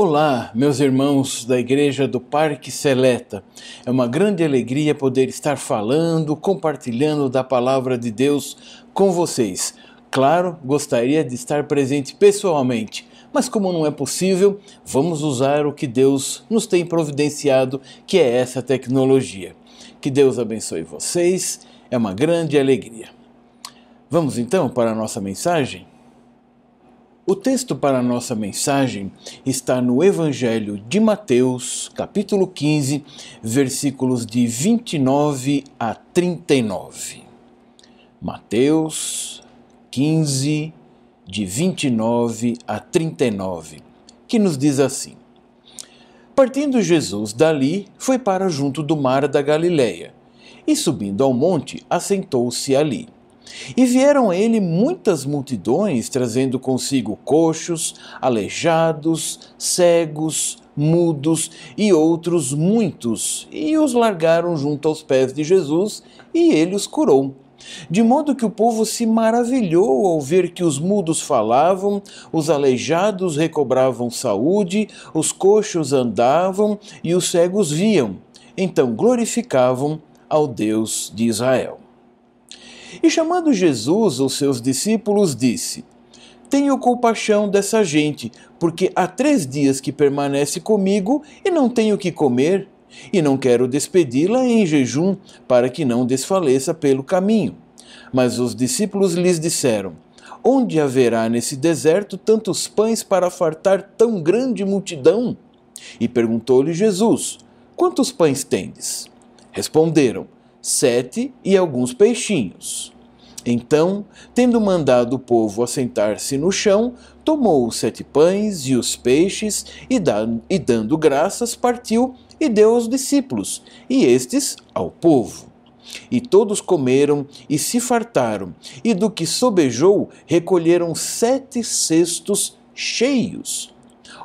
Olá, meus irmãos da Igreja do Parque Seleta. É uma grande alegria poder estar falando, compartilhando da palavra de Deus com vocês. Claro, gostaria de estar presente pessoalmente, mas como não é possível, vamos usar o que Deus nos tem providenciado, que é essa tecnologia. Que Deus abençoe vocês, é uma grande alegria. Vamos então para a nossa mensagem? O texto para a nossa mensagem está no Evangelho de Mateus, capítulo 15, versículos de 29 a 39. Mateus 15, de 29 a 39, que nos diz assim: Partindo Jesus dali, foi para junto do mar da Galileia, e subindo ao monte, assentou-se ali. E vieram a ele muitas multidões, trazendo consigo coxos, aleijados, cegos, mudos e outros muitos, e os largaram junto aos pés de Jesus, e ele os curou. De modo que o povo se maravilhou ao ver que os mudos falavam, os aleijados recobravam saúde, os coxos andavam e os cegos viam. Então glorificavam ao Deus de Israel. E chamando Jesus os seus discípulos, disse: Tenho compaixão dessa gente, porque há três dias que permanece comigo e não tenho que comer, e não quero despedi-la em jejum, para que não desfaleça pelo caminho. Mas os discípulos lhes disseram: Onde haverá nesse deserto tantos pães para fartar tão grande multidão? E perguntou-lhe Jesus: Quantos pães tendes? Responderam: sete e alguns peixinhos. Então, tendo mandado o povo assentar-se no chão, tomou os sete pães e os peixes, e, e dando graças, partiu e deu aos discípulos, e estes ao povo. E todos comeram e se fartaram, e do que sobejou recolheram sete cestos cheios.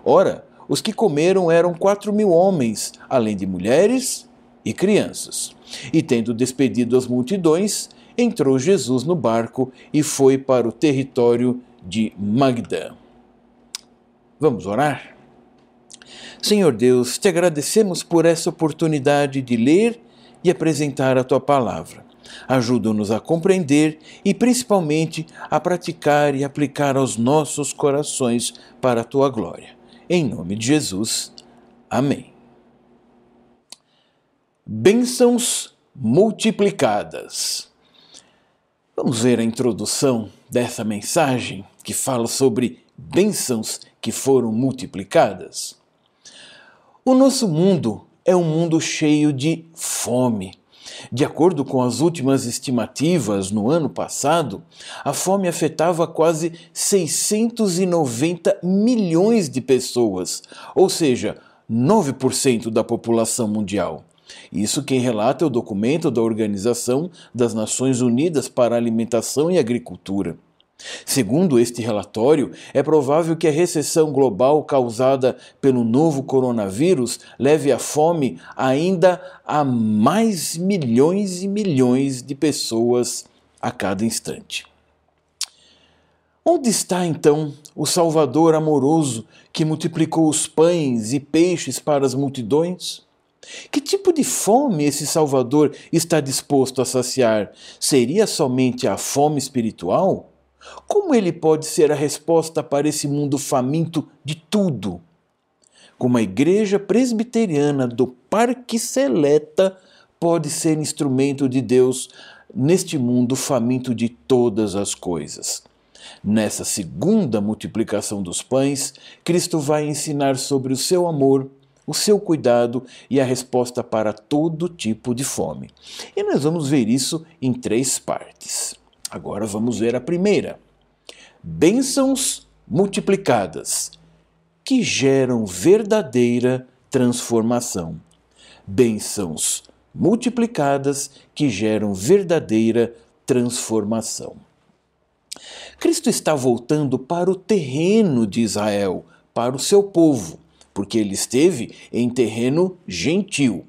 Ora, os que comeram eram quatro mil homens, além de mulheres e crianças. E tendo despedido as multidões, entrou Jesus no barco e foi para o território de Magdã. Vamos orar? Senhor Deus, te agradecemos por essa oportunidade de ler e apresentar a tua palavra. Ajuda-nos a compreender e principalmente a praticar e aplicar aos nossos corações para a tua glória. Em nome de Jesus. Amém bênçãos multiplicadas. Vamos ver a introdução dessa mensagem que fala sobre bênçãos que foram multiplicadas. O nosso mundo é um mundo cheio de fome. De acordo com as últimas estimativas, no ano passado, a fome afetava quase 690 milhões de pessoas, ou seja, 9% da população mundial. Isso quem relata é o documento da Organização das Nações Unidas para a Alimentação e Agricultura. Segundo este relatório, é provável que a recessão global causada pelo novo coronavírus leve a fome ainda a mais milhões e milhões de pessoas a cada instante. Onde está então o Salvador amoroso que multiplicou os pães e peixes para as multidões? Que tipo de fome esse Salvador está disposto a saciar? Seria somente a fome espiritual? Como ele pode ser a resposta para esse mundo faminto de tudo? Como a igreja presbiteriana do Parque Seleta pode ser instrumento de Deus neste mundo faminto de todas as coisas? Nessa segunda multiplicação dos pães, Cristo vai ensinar sobre o seu amor o seu cuidado e a resposta para todo tipo de fome. E nós vamos ver isso em três partes. Agora vamos ver a primeira: bênçãos multiplicadas que geram verdadeira transformação. Bênçãos multiplicadas que geram verdadeira transformação. Cristo está voltando para o terreno de Israel, para o seu povo porque ele esteve em terreno gentil.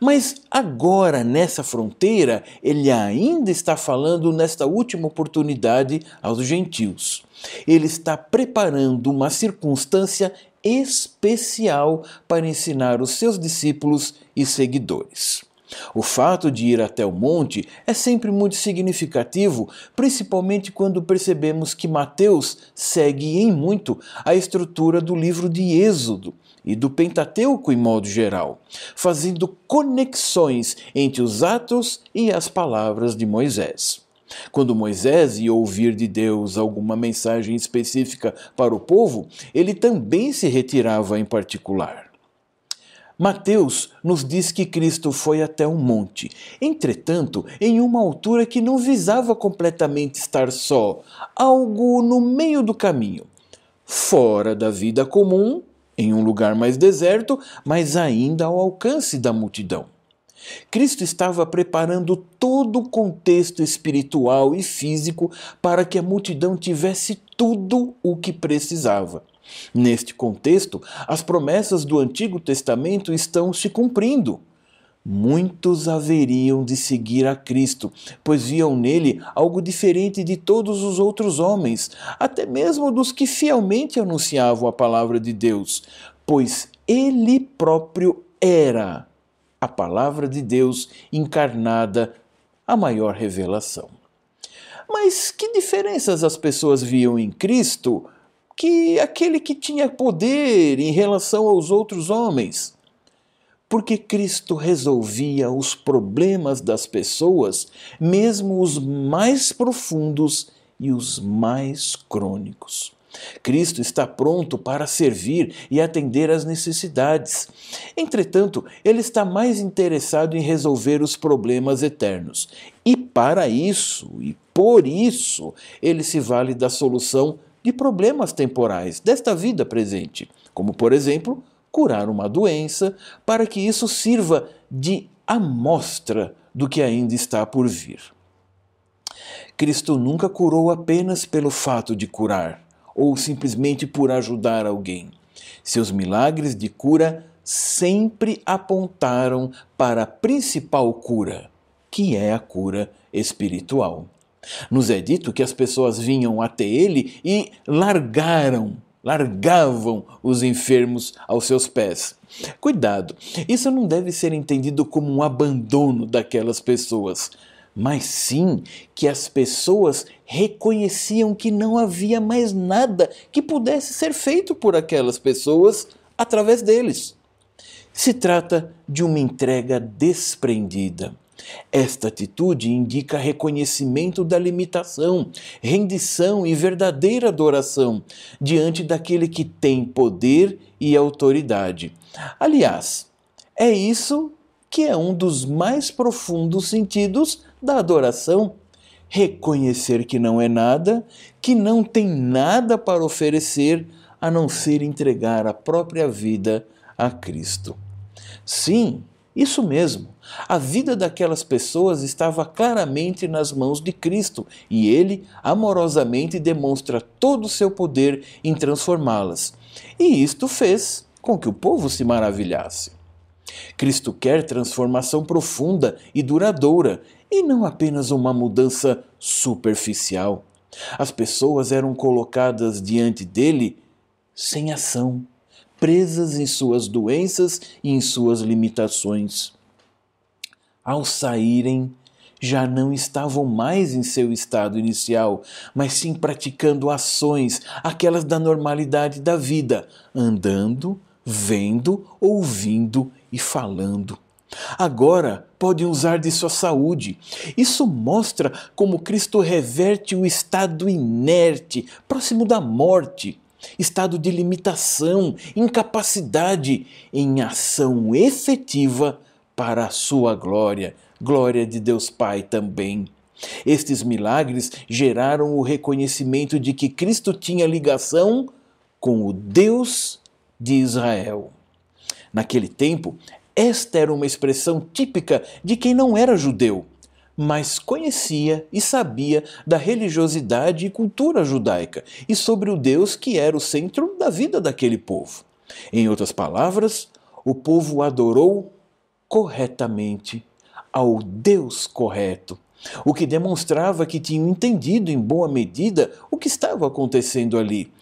Mas agora, nessa fronteira, ele ainda está falando nesta última oportunidade aos gentios. Ele está preparando uma circunstância especial para ensinar os seus discípulos e seguidores. O fato de ir até o monte é sempre muito significativo, principalmente quando percebemos que Mateus segue em muito a estrutura do livro de Êxodo e do Pentateuco em modo geral, fazendo conexões entre os atos e as palavras de Moisés. Quando Moisés ia ouvir de Deus alguma mensagem específica para o povo, ele também se retirava em particular. Mateus nos diz que Cristo foi até um monte, entretanto, em uma altura que não visava completamente estar só, algo no meio do caminho, fora da vida comum, em um lugar mais deserto, mas ainda ao alcance da multidão. Cristo estava preparando todo o contexto espiritual e físico para que a multidão tivesse tudo o que precisava. Neste contexto, as promessas do Antigo Testamento estão se cumprindo. Muitos haveriam de seguir a Cristo, pois viam nele algo diferente de todos os outros homens, até mesmo dos que fielmente anunciavam a palavra de Deus, pois ele próprio era a palavra de Deus encarnada, a maior revelação. Mas que diferenças as pessoas viam em Cristo que aquele que tinha poder em relação aos outros homens. Porque Cristo resolvia os problemas das pessoas, mesmo os mais profundos e os mais crônicos. Cristo está pronto para servir e atender às necessidades. Entretanto, ele está mais interessado em resolver os problemas eternos. E para isso, e por isso, ele se vale da solução de problemas temporais desta vida presente, como, por exemplo, curar uma doença, para que isso sirva de amostra do que ainda está por vir. Cristo nunca curou apenas pelo fato de curar, ou simplesmente por ajudar alguém. Seus milagres de cura sempre apontaram para a principal cura, que é a cura espiritual. Nos é dito que as pessoas vinham até ele e largaram, largavam os enfermos aos seus pés. Cuidado, isso não deve ser entendido como um abandono daquelas pessoas, mas sim que as pessoas reconheciam que não havia mais nada que pudesse ser feito por aquelas pessoas através deles. Se trata de uma entrega desprendida esta atitude indica reconhecimento da limitação, rendição e verdadeira adoração diante daquele que tem poder e autoridade. Aliás, é isso que é um dos mais profundos sentidos da adoração. Reconhecer que não é nada, que não tem nada para oferecer a não ser entregar a própria vida a Cristo. Sim, isso mesmo. A vida daquelas pessoas estava claramente nas mãos de Cristo e ele amorosamente demonstra todo o seu poder em transformá-las. E isto fez com que o povo se maravilhasse. Cristo quer transformação profunda e duradoura e não apenas uma mudança superficial. As pessoas eram colocadas diante dele sem ação, presas em suas doenças e em suas limitações ao saírem, já não estavam mais em seu estado inicial, mas sim praticando ações, aquelas da normalidade da vida, andando, vendo, ouvindo e falando. Agora podem usar de sua saúde. Isso mostra como Cristo reverte o estado inerte, próximo da morte, estado de limitação, incapacidade, em ação efetiva para a sua glória, glória de Deus Pai também. Estes milagres geraram o reconhecimento de que Cristo tinha ligação com o Deus de Israel. Naquele tempo, esta era uma expressão típica de quem não era judeu, mas conhecia e sabia da religiosidade e cultura judaica e sobre o Deus que era o centro da vida daquele povo. Em outras palavras, o povo adorou corretamente ao Deus correto, o que demonstrava que tinham entendido em boa medida o que estava acontecendo ali,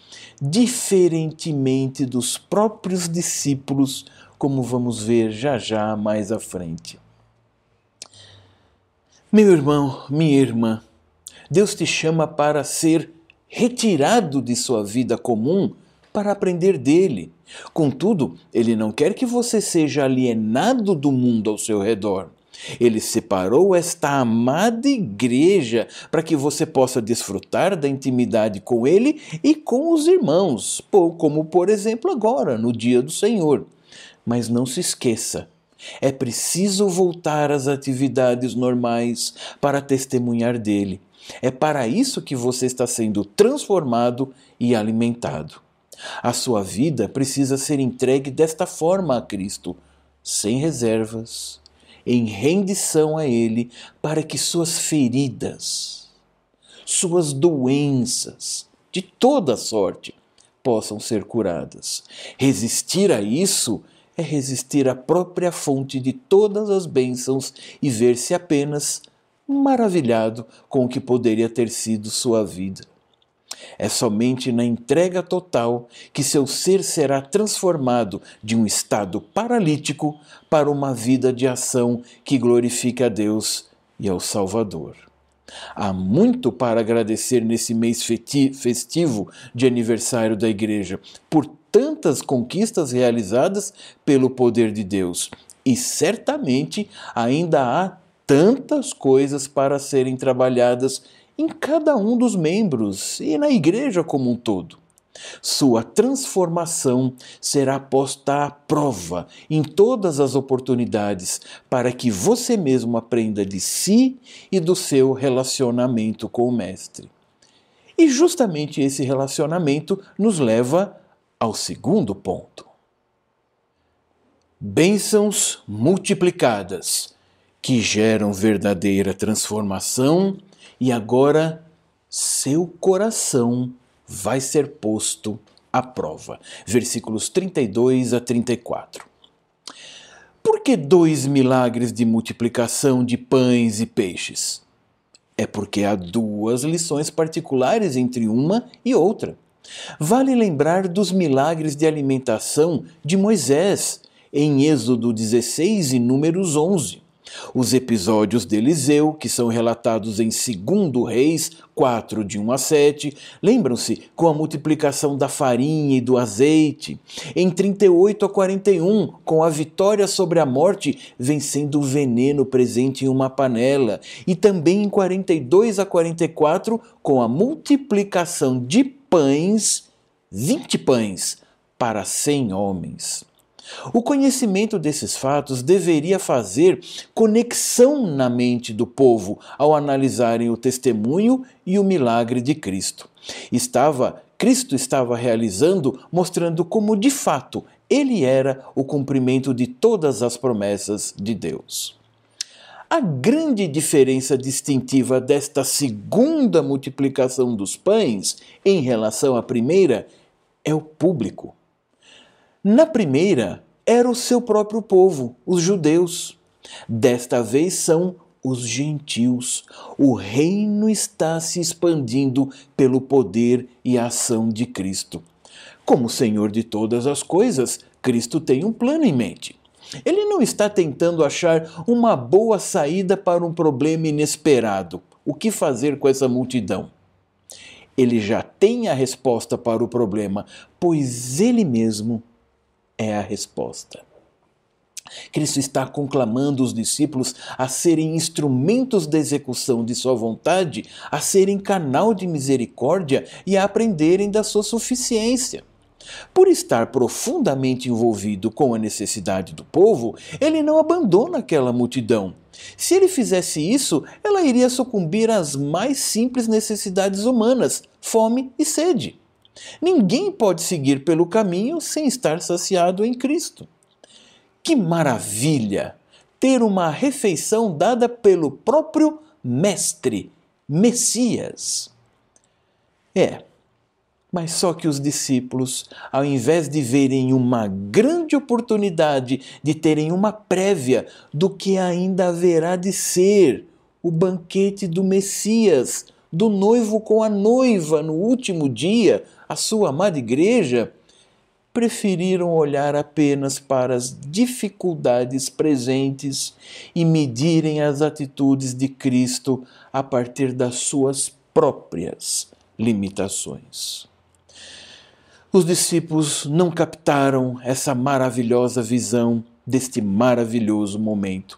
diferentemente dos próprios discípulos, como vamos ver já já mais à frente. Meu irmão, minha irmã, Deus te chama para ser retirado de sua vida comum para aprender dele. Contudo, ele não quer que você seja alienado do mundo ao seu redor. Ele separou esta amada igreja para que você possa desfrutar da intimidade com ele e com os irmãos, como por exemplo agora, no dia do Senhor. Mas não se esqueça, é preciso voltar às atividades normais para testemunhar dele. É para isso que você está sendo transformado e alimentado. A sua vida precisa ser entregue desta forma a Cristo, sem reservas, em rendição a Ele, para que suas feridas, suas doenças, de toda sorte, possam ser curadas. Resistir a isso é resistir à própria fonte de todas as bênçãos e ver-se apenas maravilhado com o que poderia ter sido sua vida. É somente na entrega total que seu ser será transformado de um estado paralítico para uma vida de ação que glorifique a Deus e ao Salvador. Há muito para agradecer nesse mês festivo de aniversário da Igreja por tantas conquistas realizadas pelo poder de Deus. E certamente ainda há tantas coisas para serem trabalhadas em cada um dos membros e na igreja como um todo. Sua transformação será posta à prova em todas as oportunidades para que você mesmo aprenda de si e do seu relacionamento com o Mestre. E justamente esse relacionamento nos leva ao segundo ponto. Bênçãos multiplicadas que geram verdadeira transformação e agora seu coração vai ser posto à prova. Versículos 32 a 34. Por que dois milagres de multiplicação de pães e peixes? É porque há duas lições particulares entre uma e outra. Vale lembrar dos milagres de alimentação de Moisés em Êxodo 16 e Números 11. Os episódios de Eliseu, que são relatados em 2 Reis 4, de 1 a 7, lembram-se com a multiplicação da farinha e do azeite. Em 38 a 41, com a vitória sobre a morte, vencendo o veneno presente em uma panela. E também em 42 a 44, com a multiplicação de pães, 20 pães, para 100 homens. O conhecimento desses fatos deveria fazer conexão na mente do povo ao analisarem o testemunho e o milagre de Cristo. Estava Cristo estava realizando, mostrando como de fato ele era o cumprimento de todas as promessas de Deus. A grande diferença distintiva desta segunda multiplicação dos pães em relação à primeira é o público. Na primeira, era o seu próprio povo, os judeus. Desta vez são os gentios. O reino está se expandindo pelo poder e ação de Cristo. Como Senhor de todas as coisas, Cristo tem um plano em mente. Ele não está tentando achar uma boa saída para um problema inesperado. O que fazer com essa multidão? Ele já tem a resposta para o problema, pois ele mesmo é a resposta. Cristo está conclamando os discípulos a serem instrumentos da execução de sua vontade, a serem canal de misericórdia e a aprenderem da sua suficiência. Por estar profundamente envolvido com a necessidade do povo, ele não abandona aquela multidão. Se ele fizesse isso, ela iria sucumbir às mais simples necessidades humanas, fome e sede. Ninguém pode seguir pelo caminho sem estar saciado em Cristo. Que maravilha ter uma refeição dada pelo próprio Mestre, Messias. É, Mas só que os discípulos, ao invés de verem uma grande oportunidade de terem uma prévia do que ainda haverá de ser o banquete do Messias, do noivo com a noiva no último dia, a sua amada igreja, preferiram olhar apenas para as dificuldades presentes e medirem as atitudes de Cristo a partir das suas próprias limitações. Os discípulos não captaram essa maravilhosa visão deste maravilhoso momento.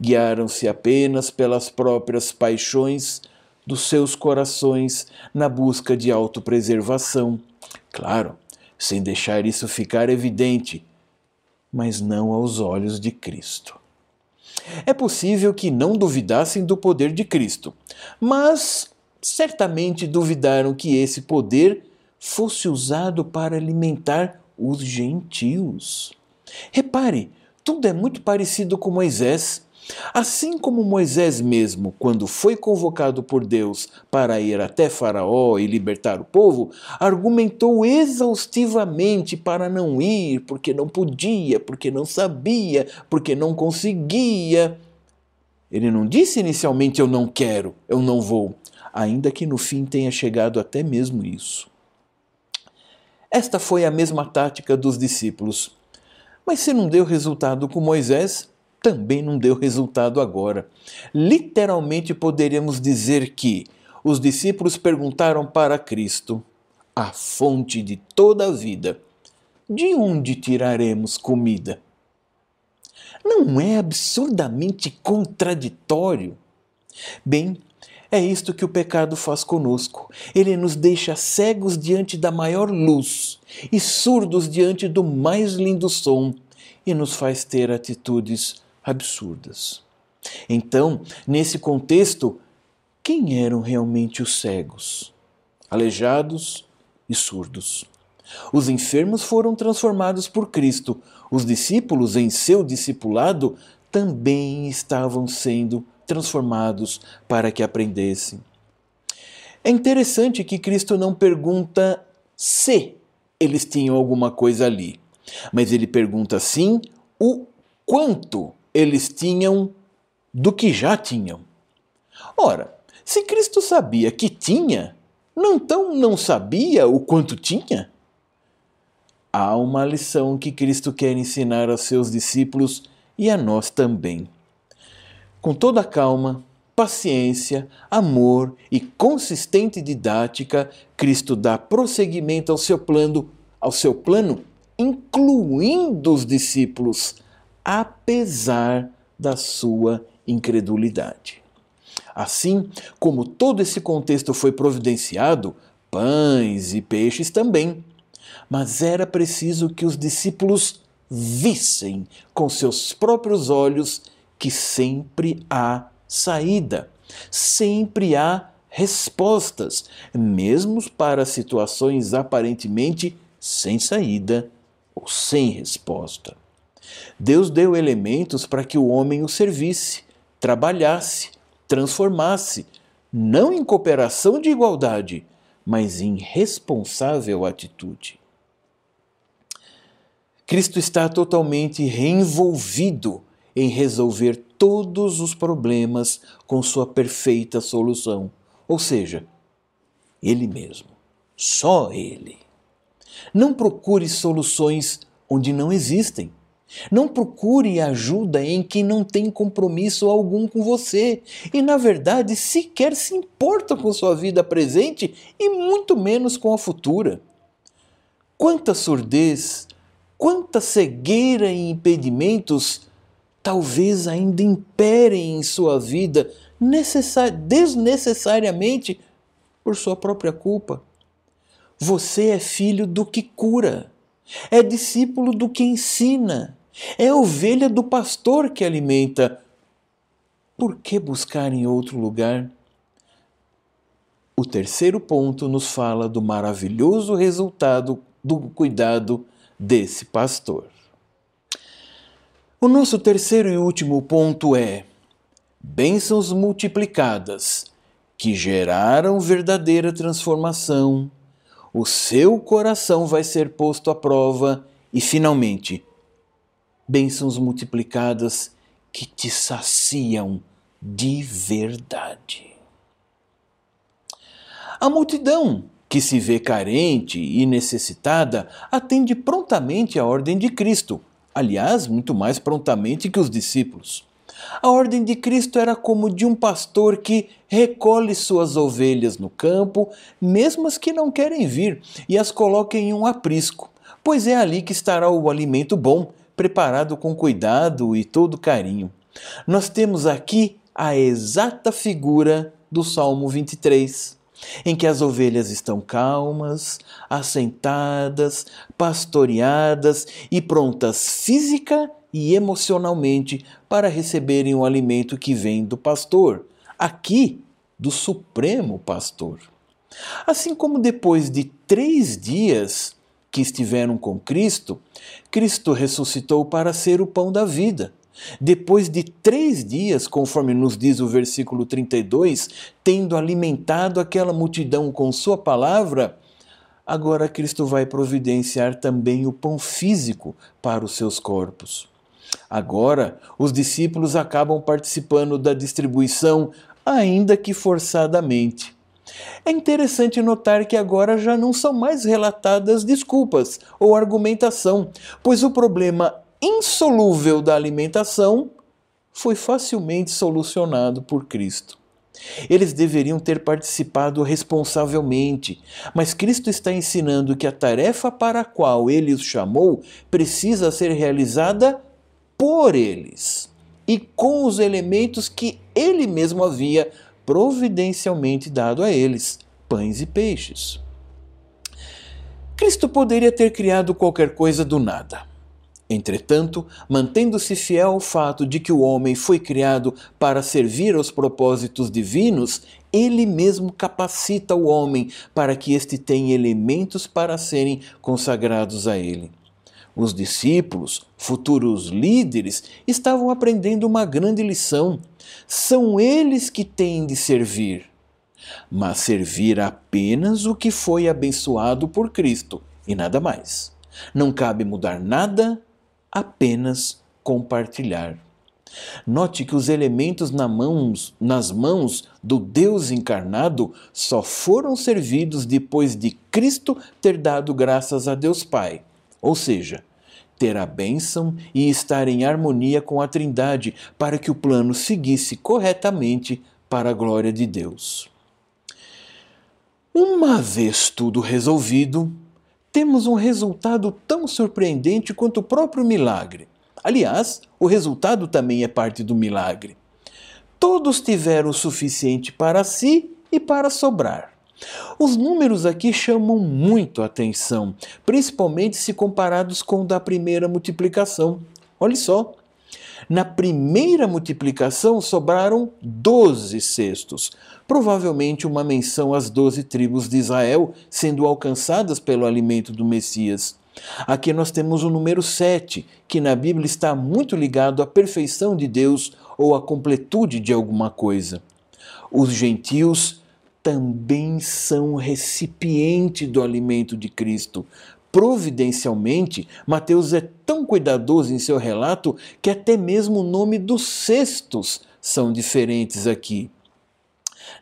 Guiaram-se apenas pelas próprias paixões dos seus corações na busca de autopreservação. Claro, sem deixar isso ficar evidente, mas não aos olhos de Cristo. É possível que não duvidassem do poder de Cristo, mas certamente duvidaram que esse poder fosse usado para alimentar os gentios. Repare, tudo é muito parecido com Moisés. Assim como Moisés mesmo, quando foi convocado por Deus para ir até Faraó e libertar o povo, argumentou exaustivamente para não ir, porque não podia, porque não sabia, porque não conseguia. Ele não disse inicialmente eu não quero, eu não vou, ainda que no fim tenha chegado até mesmo isso. Esta foi a mesma tática dos discípulos. Mas se não deu resultado com Moisés, também não deu resultado agora. Literalmente poderíamos dizer que os discípulos perguntaram para Cristo, a fonte de toda a vida: de onde tiraremos comida? Não é absurdamente contraditório? Bem, é isto que o pecado faz conosco. Ele nos deixa cegos diante da maior luz e surdos diante do mais lindo som e nos faz ter atitudes absurdas. Então, nesse contexto, quem eram realmente os cegos, aleijados e surdos? Os enfermos foram transformados por Cristo. Os discípulos, em seu discipulado, também estavam sendo transformados para que aprendessem. É interessante que Cristo não pergunta se eles tinham alguma coisa ali, mas ele pergunta sim o quanto eles tinham do que já tinham. Ora, se Cristo sabia que tinha, não então não sabia o quanto tinha? Há uma lição que Cristo quer ensinar aos seus discípulos e a nós também. Com toda calma, paciência, amor e consistente didática, Cristo dá prosseguimento ao seu plano, ao seu plano, incluindo os discípulos apesar da sua incredulidade. Assim como todo esse contexto foi providenciado, pães e peixes também. Mas era preciso que os discípulos vissem com seus próprios olhos que sempre há saída, sempre há respostas, mesmo para situações aparentemente sem saída ou sem resposta. Deus deu elementos para que o homem o servisse, trabalhasse, transformasse, não em cooperação de igualdade, mas em responsável atitude. Cristo está totalmente reenvolvido em resolver todos os problemas com sua perfeita solução, ou seja, Ele mesmo, só Ele. Não procure soluções onde não existem. Não procure ajuda em quem não tem compromisso algum com você e, na verdade, sequer se importa com sua vida presente e muito menos com a futura. Quanta surdez, quanta cegueira e impedimentos talvez ainda imperem em sua vida desnecessariamente por sua própria culpa. Você é filho do que cura, é discípulo do que ensina é ovelha do pastor que alimenta. Por que buscar em outro lugar? O terceiro ponto nos fala do maravilhoso resultado do cuidado desse pastor. O nosso terceiro e último ponto é bênçãos multiplicadas que geraram verdadeira transformação, o seu coração vai ser posto à prova e, finalmente, bênçãos multiplicadas que te saciam de verdade. A multidão que se vê carente e necessitada atende prontamente à ordem de Cristo, aliás, muito mais prontamente que os discípulos. A ordem de Cristo era como de um pastor que recolhe suas ovelhas no campo, mesmo as que não querem vir, e as coloca em um aprisco, pois é ali que estará o alimento bom, preparado com cuidado e todo carinho. Nós temos aqui a exata figura do Salmo 23 em que as ovelhas estão calmas, assentadas, pastoreadas e prontas física e emocionalmente para receberem o alimento que vem do pastor, aqui do Supremo Pastor. Assim como depois de três dias que estiveram com Cristo, Cristo ressuscitou para ser o pão da vida. Depois de três dias, conforme nos diz o versículo 32, tendo alimentado aquela multidão com Sua palavra, agora Cristo vai providenciar também o pão físico para os seus corpos. Agora, os discípulos acabam participando da distribuição, ainda que forçadamente. É interessante notar que agora já não são mais relatadas desculpas ou argumentação, pois o problema insolúvel da alimentação foi facilmente solucionado por Cristo. Eles deveriam ter participado responsavelmente, mas Cristo está ensinando que a tarefa para a qual ele os chamou precisa ser realizada por eles e com os elementos que ele mesmo havia providencialmente dado a eles pães e peixes. Cristo poderia ter criado qualquer coisa do nada. Entretanto, mantendo-se fiel ao fato de que o homem foi criado para servir aos propósitos divinos, ele mesmo capacita o homem para que este tenha elementos para serem consagrados a ele. Os discípulos, futuros líderes, estavam aprendendo uma grande lição. São eles que têm de servir, mas servir apenas o que foi abençoado por Cristo e nada mais. Não cabe mudar nada apenas compartilhar. Note que os elementos na mãos, nas mãos do Deus encarnado só foram servidos depois de Cristo ter dado graças a Deus Pai, ou seja, ter a bênção e estar em harmonia com a Trindade para que o plano seguisse corretamente para a glória de Deus. Uma vez tudo resolvido, temos um resultado tão surpreendente quanto o próprio milagre. Aliás, o resultado também é parte do milagre. Todos tiveram o suficiente para si e para sobrar. Os números aqui chamam muito a atenção, principalmente se comparados com o da primeira multiplicação. Olhe só, na primeira multiplicação sobraram doze cestos, provavelmente uma menção às doze tribos de Israel sendo alcançadas pelo alimento do Messias. Aqui nós temos o número 7, que na Bíblia está muito ligado à perfeição de Deus ou à completude de alguma coisa. Os gentios também são recipiente do alimento de Cristo, providencialmente, Mateus é tão cuidadoso em seu relato que até mesmo o nome dos cestos são diferentes aqui.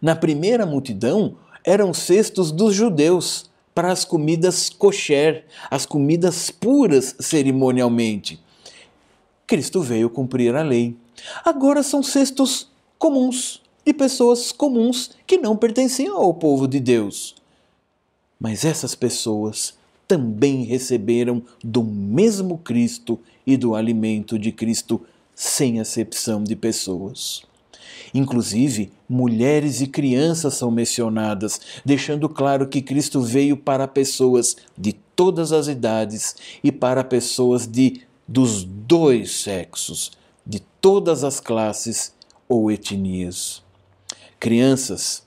Na primeira multidão, eram cestos dos judeus para as comidas kosher, as comidas puras cerimonialmente. Cristo veio cumprir a lei. Agora são cestos comuns, de pessoas comuns que não pertenciam ao povo de Deus. Mas essas pessoas também receberam do mesmo Cristo e do alimento de Cristo, sem acepção de pessoas. Inclusive, mulheres e crianças são mencionadas, deixando claro que Cristo veio para pessoas de todas as idades e para pessoas de dos dois sexos, de todas as classes ou etnias. Crianças,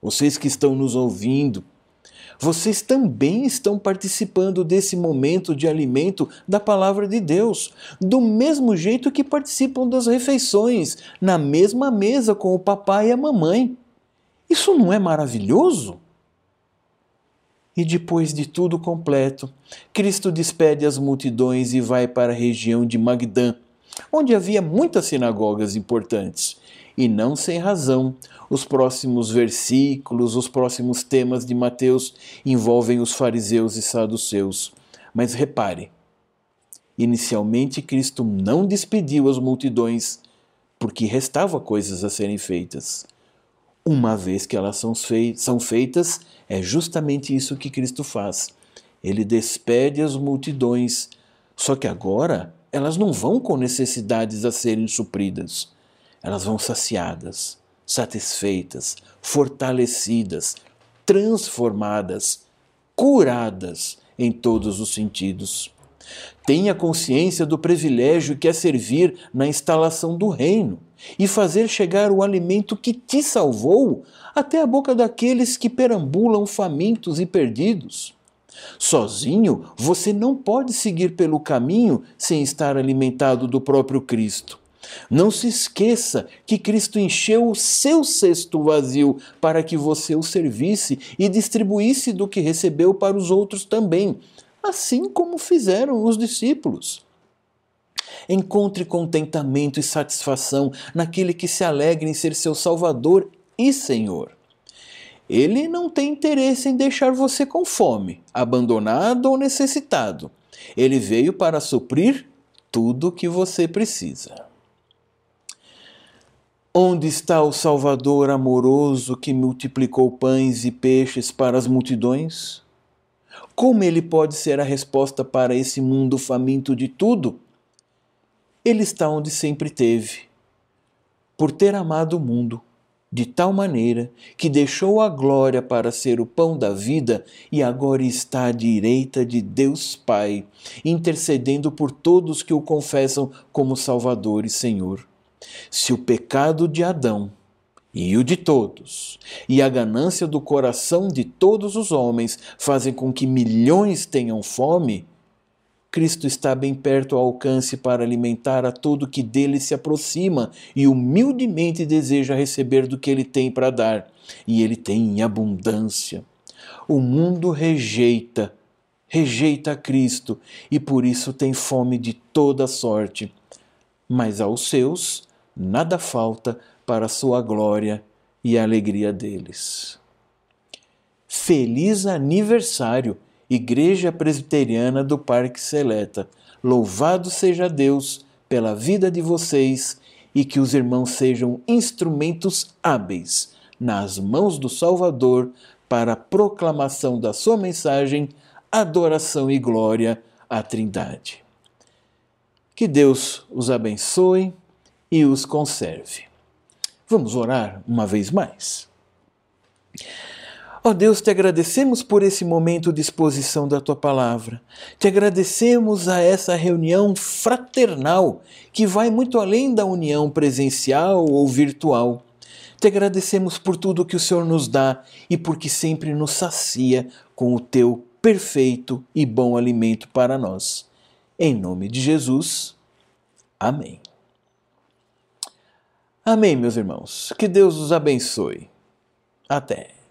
vocês que estão nos ouvindo, vocês também estão participando desse momento de alimento da palavra de Deus, do mesmo jeito que participam das refeições, na mesma mesa com o papai e a mamãe. Isso não é maravilhoso? E depois de tudo completo, Cristo despede as multidões e vai para a região de Magdã, onde havia muitas sinagogas importantes. E não sem razão, os próximos versículos, os próximos temas de Mateus envolvem os fariseus e saduceus. Mas repare, inicialmente Cristo não despediu as multidões, porque restava coisas a serem feitas. Uma vez que elas são feitas, é justamente isso que Cristo faz. Ele despede as multidões, só que agora elas não vão com necessidades a serem supridas. Elas vão saciadas, satisfeitas, fortalecidas, transformadas, curadas em todos os sentidos. Tenha consciência do privilégio que é servir na instalação do reino e fazer chegar o alimento que te salvou até a boca daqueles que perambulam famintos e perdidos. Sozinho, você não pode seguir pelo caminho sem estar alimentado do próprio Cristo. Não se esqueça que Cristo encheu o seu cesto vazio para que você o servisse e distribuísse do que recebeu para os outros também, assim como fizeram os discípulos. Encontre contentamento e satisfação naquele que se alegra em ser seu Salvador e Senhor. Ele não tem interesse em deixar você com fome, abandonado ou necessitado. Ele veio para suprir tudo o que você precisa. Onde está o Salvador amoroso que multiplicou pães e peixes para as multidões? Como ele pode ser a resposta para esse mundo faminto de tudo? Ele está onde sempre teve, por ter amado o mundo de tal maneira que deixou a glória para ser o pão da vida e agora está à direita de Deus Pai, intercedendo por todos que o confessam como Salvador e Senhor. Se o pecado de Adão e o de todos, e a ganância do coração de todos os homens fazem com que milhões tenham fome, Cristo está bem perto ao alcance para alimentar a todo que dele se aproxima e humildemente deseja receber do que ele tem para dar, e ele tem em abundância. O mundo rejeita, rejeita Cristo e por isso tem fome de toda sorte. Mas aos seus nada falta para a sua glória e a alegria deles. Feliz aniversário! Igreja Presbiteriana do Parque Seleta. Louvado seja Deus pela vida de vocês e que os irmãos sejam instrumentos hábeis nas mãos do Salvador para a proclamação da sua mensagem, adoração e glória à Trindade. Que Deus os abençoe e os conserve. Vamos orar uma vez mais. Ó oh Deus, te agradecemos por esse momento de exposição da tua palavra. Te agradecemos a essa reunião fraternal que vai muito além da união presencial ou virtual. Te agradecemos por tudo que o Senhor nos dá e porque sempre nos sacia com o teu perfeito e bom alimento para nós. Em nome de Jesus. Amém. Amém, meus irmãos. Que Deus os abençoe. Até.